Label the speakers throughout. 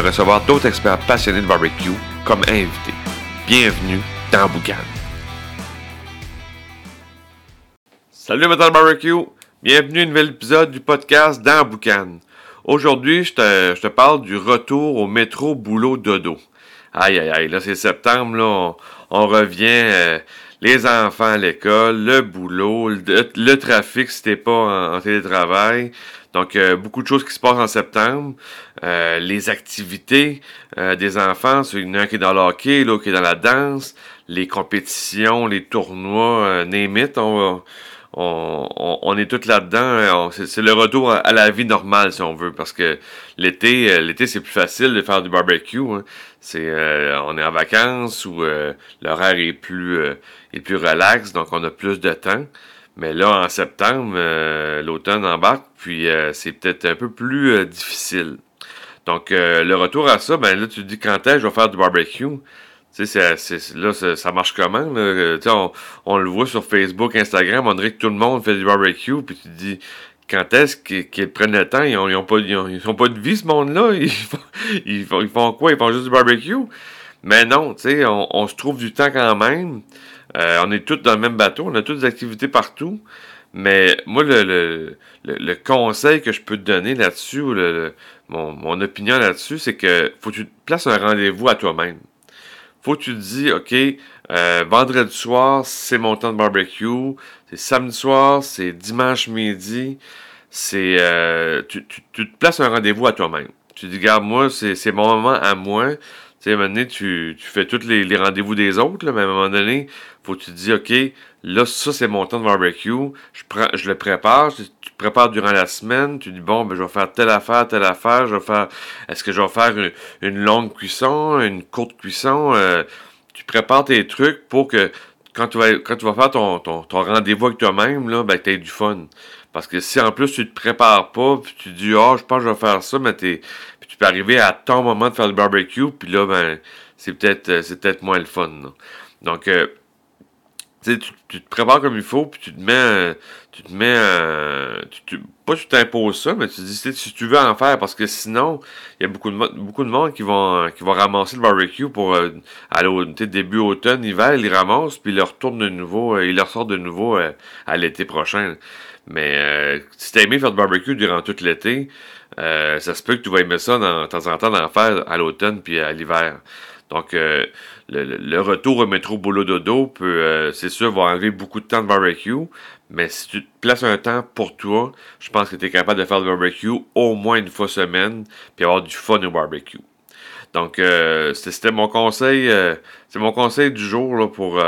Speaker 1: recevoir d'autres experts passionnés de barbecue comme invités. Bienvenue dans Boucan. Salut Metal Barbecue! Bienvenue à un nouvel épisode du podcast dans Boucan. Aujourd'hui, je te, parle du retour au métro boulot dodo. Aïe aïe aïe, là c'est septembre, là, on, on revient, euh, les enfants à l'école, le boulot, le, trafic si t'es pas en, télétravail. Donc, euh, beaucoup de choses qui se passent en septembre. Euh, les activités euh, des enfants, il y en a un qui est dans le hockey, l'autre qui est dans la danse, les compétitions, les tournois, euh, name it, on, est tous là-dedans. C'est le retour à, la vie normale, si on veut, parce que l'été, l'été c'est plus facile de faire du barbecue. Hein. C'est, on est en vacances ou l'horaire est plus, est plus relax, donc on a plus de temps. Mais là, en septembre, euh, l'automne embarque, puis euh, c'est peut-être un peu plus euh, difficile. Donc, le retour à ça, ben là, tu dis quand est-ce que je vais faire du barbecue? Tu sais, là, ça marche comment? Là? On, on le voit sur Facebook, Instagram, on dirait que tout le monde fait du barbecue, puis tu te dis quand est-ce qu'ils prennent le temps? Ils ont, pas, ils, sont pas de vie, ce monde-là. Ils font, ils, font, ils font quoi? Ils font juste du barbecue? Mais non, tu sais, on, on, se trouve du temps quand même. Euh, on est tous dans le même bateau, on a toutes des activités partout. Mais moi, le, le, le, conseil que je peux te donner là-dessus, le, mon, mon opinion là-dessus, c'est que faut que tu places un rendez-vous à toi-même. Faut que tu te dis, OK, euh, vendredi soir, c'est mon temps de barbecue. C'est samedi soir, c'est dimanche midi. C'est euh, tu, te places un rendez-vous à toi-même. Tu dis, regarde, moi, c'est mon moment à moi. Tu sais, à un moment donné, tu, fais tous les, rendez-vous des autres, là, mais à un moment donné, faut que tu te dis, OK, là, ça, c'est mon temps de barbecue. Je, le prépare. Tu prépares durant la semaine. Tu dis, bon, ben, je vais faire telle affaire, telle affaire. Je vais faire, est-ce que je vais faire une, longue cuisson, une courte cuisson? Euh, tu prépares tes trucs pour que quand tu vas, quand tu vas faire ton, ton, ton rendez-vous avec toi-même, là, ben, tu du fun. Parce que si en plus tu te prépares pas, puis tu dis, ah, oh, je pense que je vais faire ça, mais t'es, puis tu peux arriver à ton moment de faire le barbecue, puis là, ben, c'est peut-être, c'est peut-être moins le fun. Donc, euh, tu, te prépares comme il faut, puis tu te mets, tu te mets, tu, tu, pas tu t'imposes ça, mais tu dis si tu veux en faire, parce que sinon, il y a beaucoup de beaucoup de monde qui vont, qui vont ramasser le barbecue pour euh, aller début automne, hiver, ils ramassent, puis ils le retournent de nouveau, euh, ils le ressortent de nouveau euh, à l'été prochain. Mais euh, si t'as aimé faire du barbecue durant tout l'été, euh, ça se peut que tu vas aimer ça de temps en temps d'en faire à l'automne puis à l'hiver. Donc, euh, le, retour au métro boulot dodo peut, euh, c'est sûr, va enlever beaucoup de temps de barbecue. Mais si tu te places un temps pour toi, je pense que tu es capable de faire du barbecue au moins une fois semaine, puis avoir du fun au barbecue. Donc, c'était mon conseil, c'est mon conseil du jour là, pour,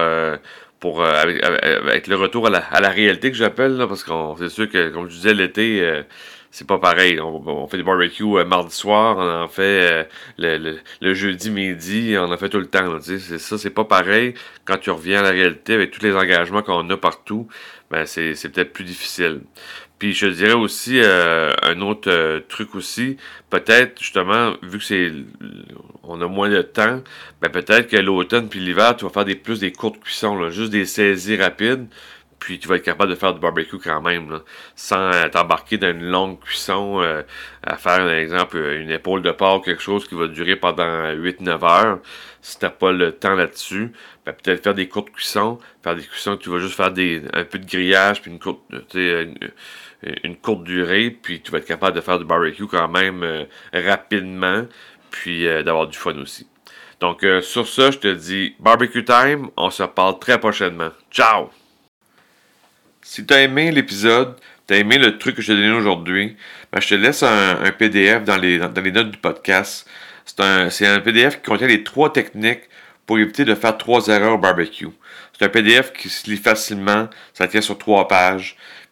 Speaker 1: euh, pour avec, avec, le retour à la, réalité que j'appelle, parce que c'est sûr que, comme je disais, l'été c'est pas pareil. On, fait des barbecues euh, mardi soir, on en fait euh, le, le, jeudi midi, on en fait tout le temps. C'est ça, c'est pas pareil. Quand tu reviens à la réalité avec tous les engagements qu'on a partout, ben c'est peut-être plus difficile. Puis je dirais aussi euh, un autre euh, truc aussi, peut-être justement, vu que c'est on a moins de temps, ben peut-être que l'automne puis l'hiver, tu vas faire des plus des courtes cuissons, juste des saisies rapides puis tu vas être capable de faire du barbecue quand même, sans euh, t'embarquer dans une longue cuisson, euh, à faire, par exemple, une épaule de porc, quelque chose qui va durer pendant 8-9 heures. Si t'as pas le temps là-dessus, ben, peut-être faire des courtes cuissons, faire des cuissons que tu vas juste faire un peu de grillage, puis une courte, durée, puis tu vas être capable de faire du barbecue quand même euh, rapidement, puis euh, d'avoir du fun aussi. Donc, euh, sur ça, je te dis barbecue time, on se parle très prochainement. Ciao! Si tu as aimé l'épisode, tu as aimé le truc que je t'ai donné aujourd'hui, ben, je te laisse un, un PDF dans les, dans, les, notes du podcast. C'est un, un, PDF qui contient les trois techniques pour éviter de faire trois erreurs au barbecue. C'est un PDF qui se lit facilement, ça tient sur trois pages.